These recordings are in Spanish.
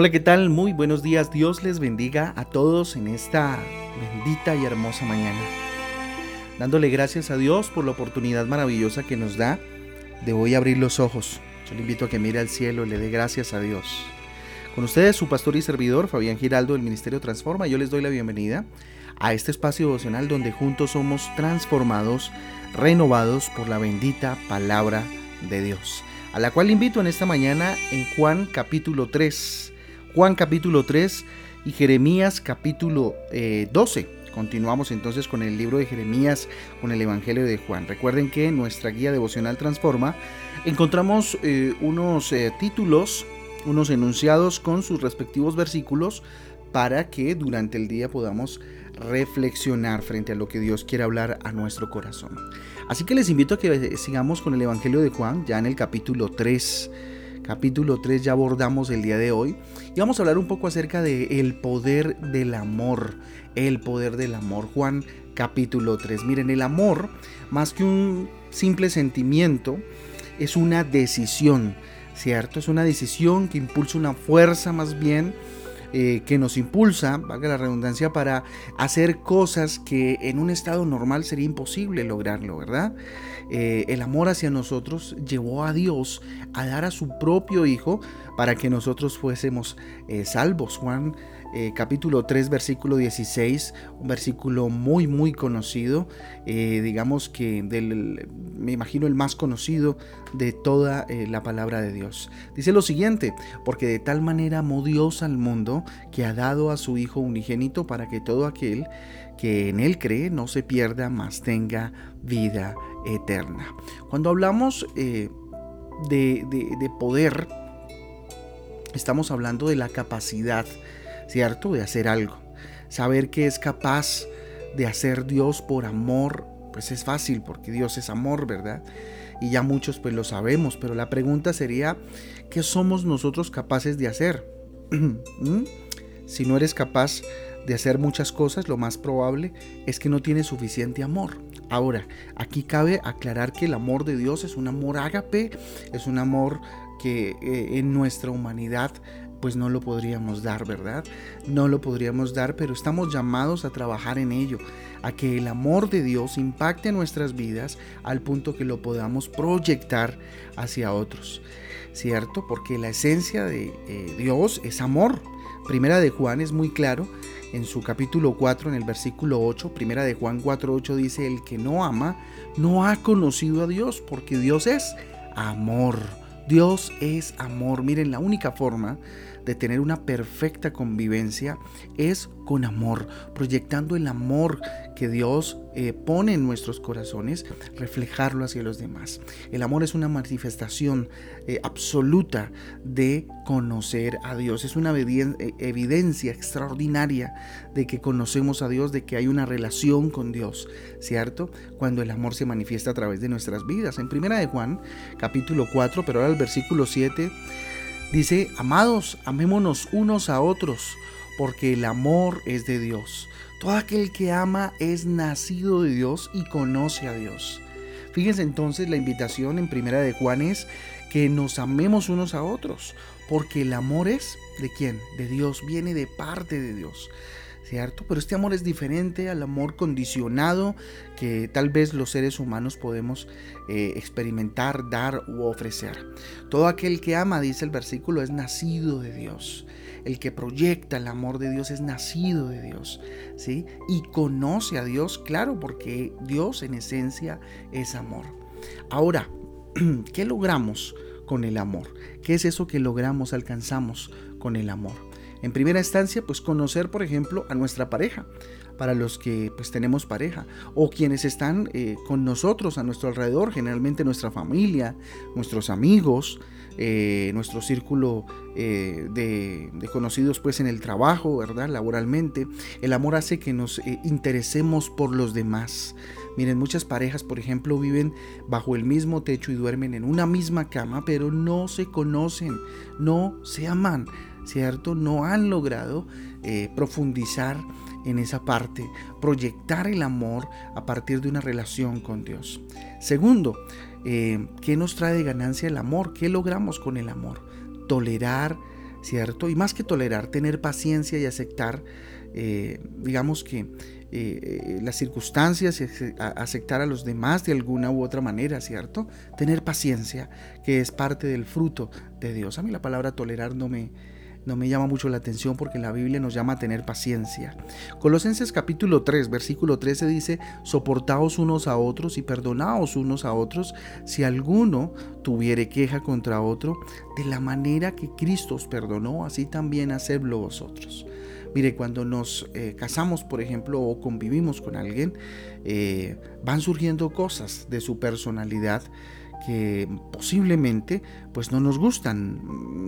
Hola, ¿qué tal? Muy buenos días. Dios les bendiga a todos en esta bendita y hermosa mañana. Dándole gracias a Dios por la oportunidad maravillosa que nos da de hoy abrir los ojos. Yo le invito a que mire al cielo le dé gracias a Dios. Con ustedes, su pastor y servidor, Fabián Giraldo del Ministerio Transforma, yo les doy la bienvenida a este espacio devocional donde juntos somos transformados, renovados por la bendita palabra de Dios, a la cual invito en esta mañana en Juan capítulo 3 Juan capítulo 3 y Jeremías capítulo 12. Eh, Continuamos entonces con el libro de Jeremías, con el Evangelio de Juan. Recuerden que en nuestra guía devocional Transforma encontramos eh, unos eh, títulos, unos enunciados con sus respectivos versículos para que durante el día podamos reflexionar frente a lo que Dios quiere hablar a nuestro corazón. Así que les invito a que sigamos con el Evangelio de Juan, ya en el capítulo 3 capítulo 3 ya abordamos el día de hoy y vamos a hablar un poco acerca de el poder del amor, el poder del amor. Juan capítulo 3. Miren, el amor, más que un simple sentimiento, es una decisión, ¿cierto? Es una decisión que impulsa una fuerza más bien eh, que nos impulsa, valga la redundancia, para hacer cosas que en un estado normal sería imposible lograrlo, ¿verdad? Eh, el amor hacia nosotros llevó a Dios a dar a su propio Hijo para que nosotros fuésemos eh, salvos. Juan eh, capítulo 3, versículo 16, un versículo muy, muy conocido, eh, digamos que del, me imagino el más conocido de toda la palabra de Dios. Dice lo siguiente, porque de tal manera amó Dios al mundo que ha dado a su Hijo unigénito para que todo aquel que en Él cree no se pierda, mas tenga vida eterna. Cuando hablamos de, de poder, estamos hablando de la capacidad ¿cierto? De hacer algo. Saber que es capaz de hacer Dios por amor, pues es fácil porque Dios es amor, ¿verdad? Y ya muchos pues lo sabemos, pero la pregunta sería, ¿qué somos nosotros capaces de hacer? ¿Mm? Si no eres capaz de hacer muchas cosas, lo más probable es que no tienes suficiente amor. Ahora, aquí cabe aclarar que el amor de Dios es un amor ágape, es un amor que eh, en nuestra humanidad pues no lo podríamos dar, ¿verdad? No lo podríamos dar, pero estamos llamados a trabajar en ello, a que el amor de Dios impacte nuestras vidas al punto que lo podamos proyectar hacia otros, ¿cierto? Porque la esencia de eh, Dios es amor. Primera de Juan es muy claro en su capítulo 4, en el versículo 8, primera de Juan 4, 8 dice, el que no ama no ha conocido a Dios, porque Dios es amor. Dios es amor. Miren, la única forma de tener una perfecta convivencia es con amor, proyectando el amor que Dios eh, pone en nuestros corazones, reflejarlo hacia los demás. El amor es una manifestación eh, absoluta de conocer a Dios, es una eh, evidencia extraordinaria de que conocemos a Dios, de que hay una relación con Dios, ¿cierto? Cuando el amor se manifiesta a través de nuestras vidas. En primera de Juan, capítulo 4, pero ahora el versículo 7 Dice, amados, amémonos unos a otros, porque el amor es de Dios. Todo aquel que ama es nacido de Dios y conoce a Dios. Fíjense entonces la invitación en primera de Juan es que nos amemos unos a otros, porque el amor es de quién? De Dios, viene de parte de Dios. ¿Cierto? Pero este amor es diferente al amor condicionado que tal vez los seres humanos podemos eh, experimentar, dar u ofrecer. Todo aquel que ama, dice el versículo, es nacido de Dios. El que proyecta el amor de Dios es nacido de Dios, ¿sí? Y conoce a Dios, claro, porque Dios en esencia es amor. Ahora, ¿qué logramos con el amor? ¿Qué es eso que logramos, alcanzamos con el amor? En primera instancia, pues conocer, por ejemplo, a nuestra pareja, para los que pues tenemos pareja, o quienes están eh, con nosotros a nuestro alrededor, generalmente nuestra familia, nuestros amigos, eh, nuestro círculo eh, de, conocidos pues en el trabajo, ¿verdad? Laboralmente. El amor hace que nos interesemos por los demás. Miren, muchas parejas, por ejemplo, viven bajo el mismo techo y duermen en una misma cama, pero no se conocen, no se aman. ¿Cierto? No han logrado eh, profundizar en esa parte, proyectar el amor a partir de una relación con Dios. Segundo, eh, ¿qué nos trae de ganancia el amor? ¿Qué logramos con el amor? Tolerar ¿cierto? Y más que tolerar, tener paciencia y aceptar, eh, digamos que las circunstancias y aceptar a los demás de alguna u otra manera, ¿cierto? Tener paciencia, que es parte del fruto de Dios. A mí la palabra tolerar no me, no me llama mucho la atención porque la Biblia nos llama a tener paciencia. Colosenses capítulo 3, versículo 13 dice, soportaos unos a otros y perdonaos unos a otros si alguno tuviere queja contra otro, de la manera que Cristo os perdonó, así también hacedlo vosotros. Mire, cuando nos eh, casamos, por ejemplo, o convivimos con alguien, eh, van surgiendo cosas de su personalidad que posiblemente pues no nos gustan,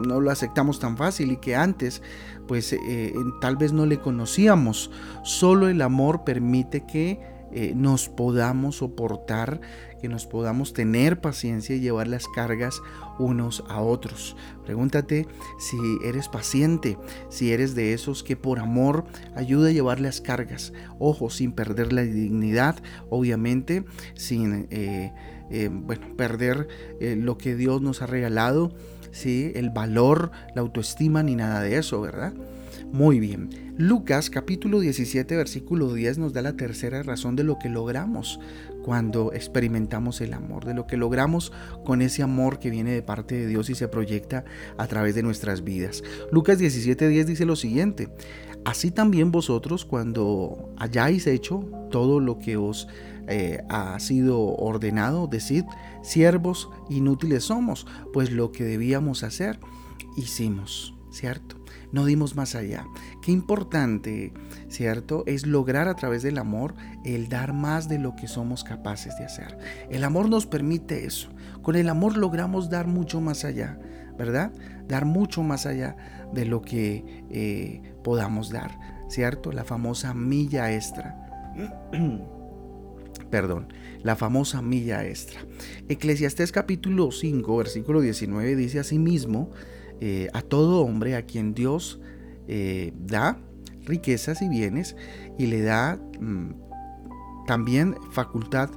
no lo aceptamos tan fácil y que antes pues eh, tal vez no le conocíamos. Solo el amor permite que nos podamos soportar, que nos podamos tener paciencia y llevar las cargas unos a otros. Pregúntate si eres paciente, si eres de esos que por amor ayuda a llevar las cargas. Ojo, sin perder la dignidad, obviamente, sin eh, eh, bueno, perder eh, lo que Dios nos ha regalado, ¿sí? el valor, la autoestima, ni nada de eso, ¿verdad? Muy bien. Lucas capítulo 17 versículo 10 nos da la tercera razón de lo que logramos cuando experimentamos el amor, de lo que logramos con ese amor que viene de parte de Dios y se proyecta a través de nuestras vidas. Lucas 17:10 dice lo siguiente, así también vosotros cuando hayáis hecho todo lo que os eh, ha sido ordenado, decid, siervos inútiles somos, pues lo que debíamos hacer, hicimos, ¿cierto? no dimos más allá. Qué importante, ¿cierto? Es lograr a través del amor el dar más de lo que somos capaces de hacer. El amor nos permite eso. Con el amor logramos dar mucho más allá, ¿verdad? Dar mucho más allá de lo que eh, podamos dar, ¿cierto? La famosa milla extra. Perdón, la famosa milla extra. Eclesiastés capítulo 5, versículo 19 dice asimismo, eh, a todo hombre a quien Dios eh, da riquezas y bienes y le da mm, también facultad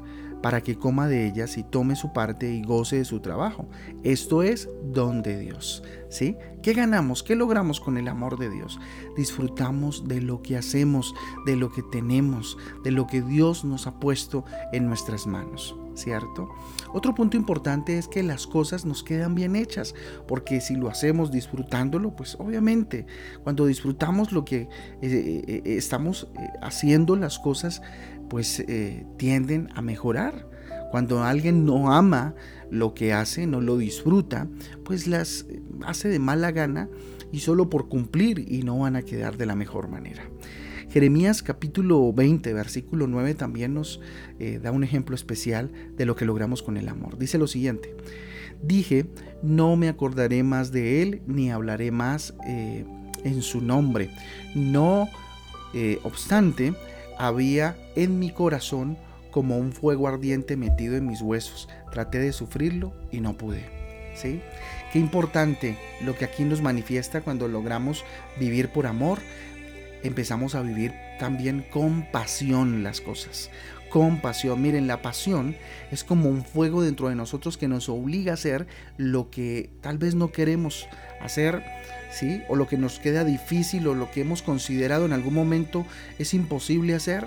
para que coma de ellas y tome su parte y goce de su trabajo. Esto es don de Dios. ¿sí? ¿Qué ganamos? ¿Qué logramos con el amor de Dios? Disfrutamos de lo que hacemos, de lo que tenemos, de lo que Dios nos ha puesto en nuestras manos. ¿cierto? Otro punto importante es que las cosas nos quedan bien hechas, porque si lo hacemos disfrutándolo, pues obviamente cuando disfrutamos lo que eh, eh, eh, estamos haciendo, las cosas pues tienden a mejorar. Cuando alguien no ama lo que hace, no lo disfruta, pues las hace de mala gana y solo por cumplir y no van a quedar de la mejor manera. Jeremías capítulo 20, versículo 9 también nos eh, da un ejemplo especial de lo que logramos con el amor. Dice lo siguiente, dije, no me acordaré más de él ni hablaré más eh, en su nombre. No eh, obstante, había en mi corazón como un fuego ardiente metido en mis huesos. Traté de sufrirlo y no pude. ¿Sí? Qué importante lo que aquí nos manifiesta cuando logramos vivir por amor, empezamos a vivir también con pasión las cosas. Con pasión. Miren, la pasión es como un fuego dentro de nosotros que nos obliga a hacer lo que tal vez no queremos hacer, ¿sí? O lo que nos queda difícil o lo que hemos considerado en algún momento es imposible hacer.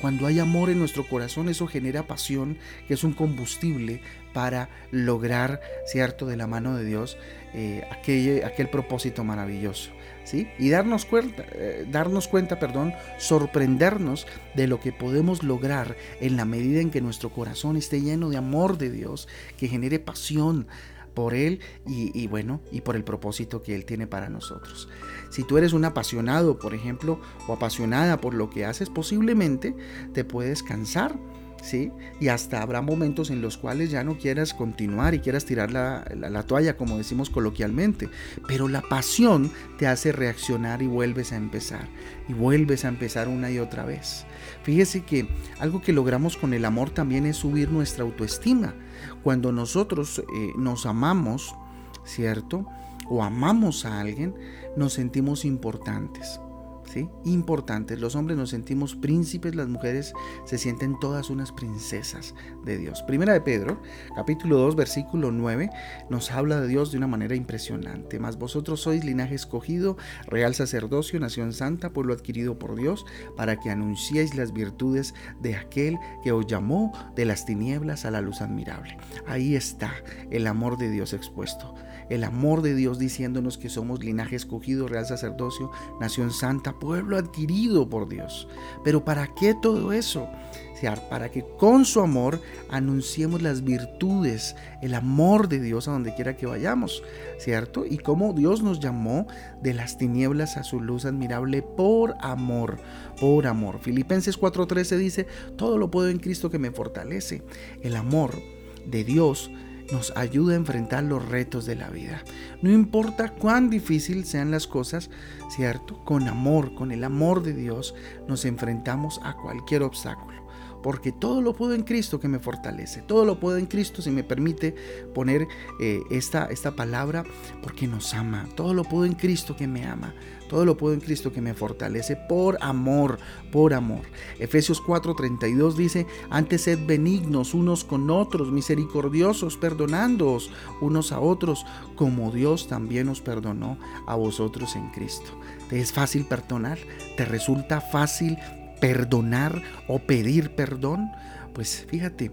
Cuando hay amor en nuestro corazón, eso genera pasión, que es un combustible para lograr, ¿cierto?, de la mano de Dios, eh, aquel, aquel propósito maravilloso. Y darnos cuenta, eh, darnos cuenta, perdón, sorprendernos de lo que podemos lograr en la medida en que nuestro corazón esté lleno de amor de Dios, que genere pasión por Él y, bueno, y por el propósito que Él tiene para nosotros. Si tú eres un apasionado, por ejemplo, o apasionada por lo que haces, posiblemente te puedes cansar y hasta habrá momentos en los cuales ya no quieras continuar y quieras tirar la, la, toalla, como decimos coloquialmente. Pero la pasión te hace reaccionar y vuelves a empezar. Y vuelves a empezar una y otra vez. Fíjese que algo que logramos con el amor también es subir nuestra autoestima. Cuando nosotros eh, nos amamos, ¿cierto? O amamos a alguien, nos sentimos importantes. ¿Sí? Importantes. Los hombres nos sentimos príncipes, las mujeres se sienten todas unas princesas de Dios. Primera de Pedro, capítulo 2, versículo 9, nos habla de Dios de una manera impresionante. Mas vosotros sois linaje escogido, real sacerdocio, nación santa, pueblo adquirido por Dios, para que anunciéis las virtudes de aquel que os llamó de las tinieblas a la luz admirable. Ahí está el amor de Dios expuesto el amor de Dios diciéndonos que somos linaje escogido, real sacerdocio, nación santa, pueblo adquirido por Dios. Pero ¿para qué todo eso? Para que con su amor anunciemos las virtudes, el amor de Dios a donde quiera que vayamos, ¿cierto? Y cómo Dios nos llamó de las tinieblas a su luz admirable por amor, por amor. Filipenses 4:13 dice, todo lo puedo en Cristo que me fortalece. El amor de Dios nos ayuda a enfrentar los retos de la vida. No importa cuán difícil sean las cosas, ¿cierto? Con amor, con el amor de Dios, nos enfrentamos a cualquier obstáculo porque todo lo puedo en Cristo que me fortalece, todo lo puedo en Cristo si me permite poner eh, esta, esta palabra, porque nos ama, todo lo puedo en Cristo que me ama, todo lo puedo en Cristo que me fortalece por amor, por amor. Efesios 4:32 dice, antes sed benignos unos con otros, misericordiosos, perdonándoos unos a otros, como Dios también os perdonó a vosotros en Cristo. ¿Te es fácil perdonar? ¿Te resulta fácil perdonar o pedir perdón, pues fíjate,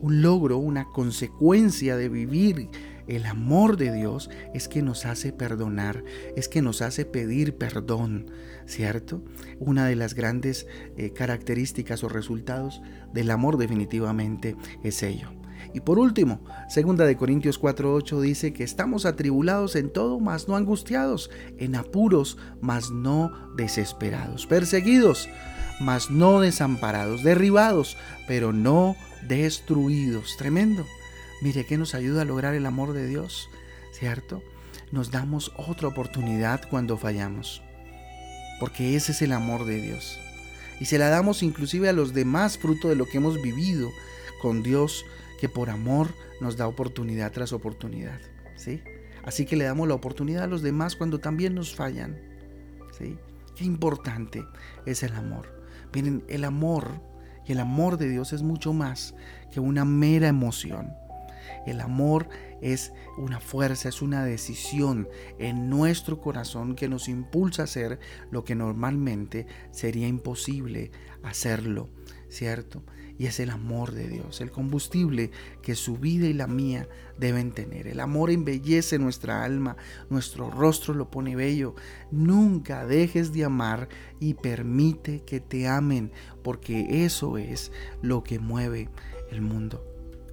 un logro, una consecuencia de vivir el amor de Dios es que nos hace perdonar, es que nos hace pedir perdón, ¿cierto? Una de las grandes eh, características o resultados del amor definitivamente es ello. Y por último, segunda de Corintios 4:8 dice que estamos atribulados en todo, mas no angustiados, en apuros, mas no desesperados, perseguidos, mas no desamparados, derribados, pero no destruidos. Tremendo. Mire que nos ayuda a lograr el amor de Dios, ¿cierto? Nos damos otra oportunidad cuando fallamos, porque ese es el amor de Dios. Y se la damos inclusive a los demás fruto de lo que hemos vivido con Dios que por amor nos da oportunidad tras oportunidad. ¿sí? Así que le damos la oportunidad a los demás cuando también nos fallan. ¿sí? Qué importante es el amor. Miren, el amor y el amor de Dios es mucho más que una mera emoción. El amor es una fuerza, es una decisión en nuestro corazón que nos impulsa a hacer lo que normalmente sería imposible hacerlo, ¿cierto? Y es el amor de Dios, el combustible que su vida y la mía deben tener. El amor embellece nuestra alma, nuestro rostro lo pone bello. Nunca dejes de amar y permite que te amen, porque eso es lo que mueve el mundo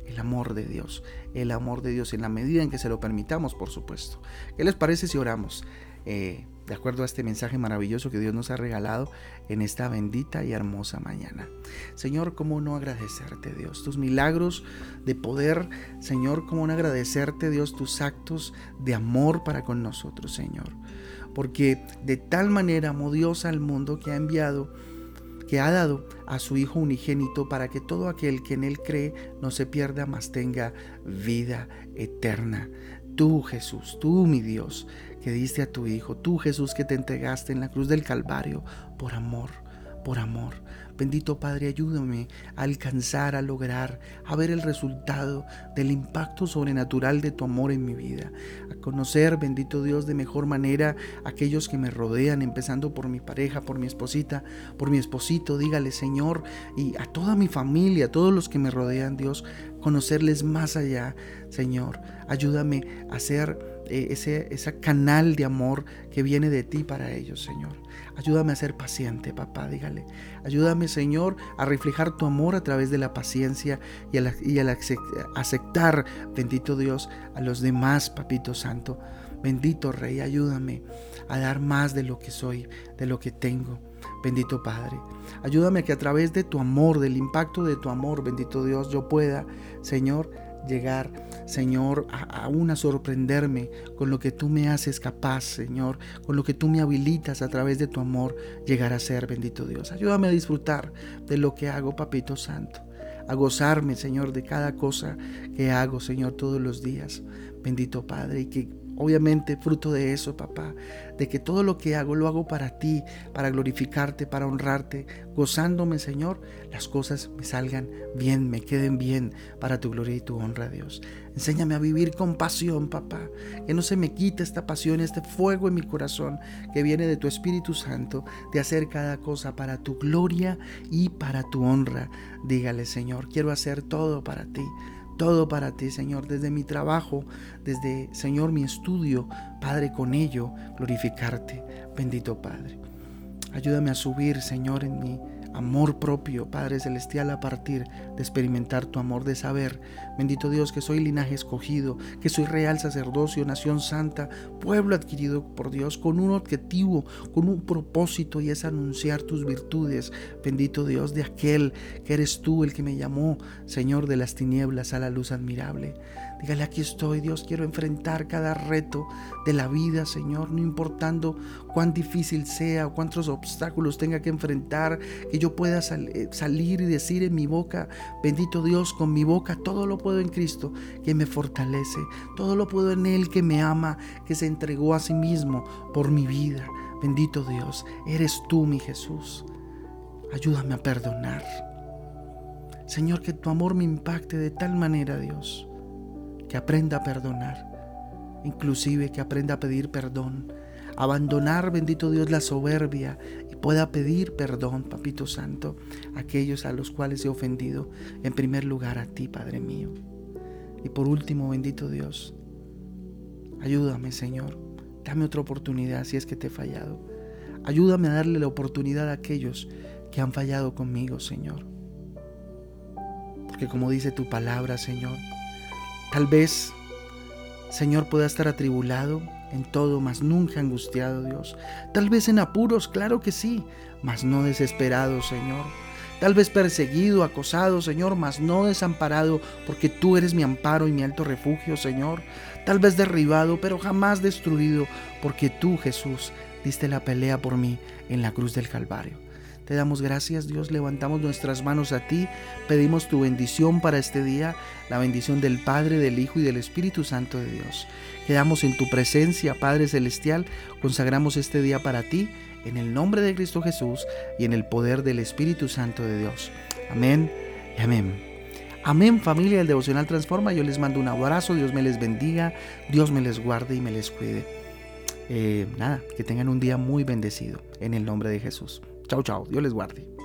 el amor de Dios, el amor de Dios en la medida en que se lo permitamos, por supuesto. ¿Qué les parece si oramos? Eh, de acuerdo a este mensaje maravilloso que Dios nos ha regalado en esta bendita y hermosa mañana. Señor, ¿cómo no agradecerte, Dios? Tus milagros de poder, Señor, ¿cómo no agradecerte, Dios, tus actos de amor para con nosotros, Señor? Porque de tal manera amó Dios al mundo que ha enviado que ha dado a su Hijo unigénito para que todo aquel que en Él cree no se pierda, mas tenga vida eterna. Tú Jesús, tú mi Dios, que diste a tu Hijo, tú Jesús que te entregaste en la cruz del Calvario por amor, por amor. Bendito Padre, ayúdame a alcanzar, a lograr, a ver el resultado del impacto sobrenatural de tu amor en mi vida, a conocer, bendito Dios, de mejor manera a aquellos que me rodean, empezando por mi pareja, por mi esposita, por mi esposito, dígale Señor, y a toda mi familia, a todos los que me rodean, Dios, conocerles más allá, Señor. Ayúdame a ser eh, ese, ese canal de amor que viene de ti para ellos, Señor. Ayúdame a ser paciente, papá, dígale. Ayúdame, Señor, a reflejar tu amor a través de la paciencia y al, aceptar, bendito Dios, a los demás, papito santo. Bendito Rey, ayúdame a dar más de lo que soy, de lo que tengo. Bendito Padre, ayúdame a que a través de tu amor, del impacto de tu amor, bendito Dios, yo pueda, Señor, llegar, Señor, aún a, sorprenderme con lo que tú me haces capaz, Señor, con lo que tú me habilitas a través de tu amor, llegar a ser, bendito Dios. Ayúdame a disfrutar de lo que hago, Papito Santo, a gozarme, Señor, de cada cosa que hago, Señor, todos los días. Bendito Padre, y que Obviamente, fruto de eso, papá, de que todo lo que hago lo hago para ti, para glorificarte, para honrarte, gozándome, Señor, las cosas me salgan bien, me queden bien para tu gloria y tu honra, Dios. Enséñame a vivir con pasión, papá, que no se me quite esta pasión, este fuego en mi corazón que viene de tu Espíritu Santo, de hacer cada cosa para tu gloria y para tu honra. Dígale, Señor, quiero hacer todo para ti todo para ti, Señor, desde mi trabajo, desde, Señor, mi estudio, Padre, con ello glorificarte, bendito Padre. Ayúdame a subir, Señor, en mi amor propio, Padre Celestial, a partir de experimentar tu amor, de saber, bendito Dios, que soy linaje escogido, que soy real sacerdocio, nación santa, pueblo adquirido por Dios, con un objetivo, con un propósito, y es anunciar tus virtudes, bendito Dios, de aquel que eres tú, el que me llamó, Señor de las tinieblas, a la luz admirable. Dígale, aquí estoy, Dios, quiero enfrentar cada reto de la vida, Señor, no importando cuán difícil sea o cuántos obstáculos tenga que enfrentar, que yo pueda eh, salir y decir en mi boca, bendito Dios, con mi boca, todo lo puedo en Cristo, que me fortalece, todo lo puedo en Él, que me ama, que se entregó a sí mismo por mi vida. Bendito Dios, eres tú, mi Jesús. Ayúdame a perdonar. Señor, que tu amor me impacte de tal manera, Dios, que aprenda a perdonar, inclusive que aprenda a pedir perdón, abandonar, bendito Dios, la soberbia y pueda pedir perdón, Papito Santo, a aquellos a los cuales he ofendido, en primer lugar a ti, Padre mío. Y por último, bendito Dios, ayúdame, Señor, dame otra oportunidad si es que te he fallado. Ayúdame a darle la oportunidad a aquellos que han fallado conmigo, Señor. Porque como dice tu palabra, Señor, Tal vez, Señor, pueda estar atribulado en todo, mas nunca angustiado, Dios. Tal vez en apuros, claro que sí, mas no desesperado, Señor. Tal vez perseguido, acosado, Señor, mas no desamparado, porque tú eres mi amparo y mi alto refugio, Señor. Tal vez derribado, pero jamás destruido, porque tú, Jesús, diste la pelea por mí en la cruz del Calvario. Te damos gracias, Dios. Levantamos nuestras manos a ti. Pedimos tu bendición para este día, la bendición del Padre, del Hijo y del Espíritu Santo de Dios. Quedamos en tu presencia, Padre Celestial. Consagramos este día para ti, en el nombre de Cristo Jesús y en el poder del Espíritu Santo de Dios. Amén y amén. Amén familia del Devocional Transforma. Yo les mando un abrazo. Dios me les bendiga. Dios me les guarde y me les cuide. Eh, nada, que tengan un día muy bendecido en el nombre de Jesús. Chao, chao. Dios les guarde.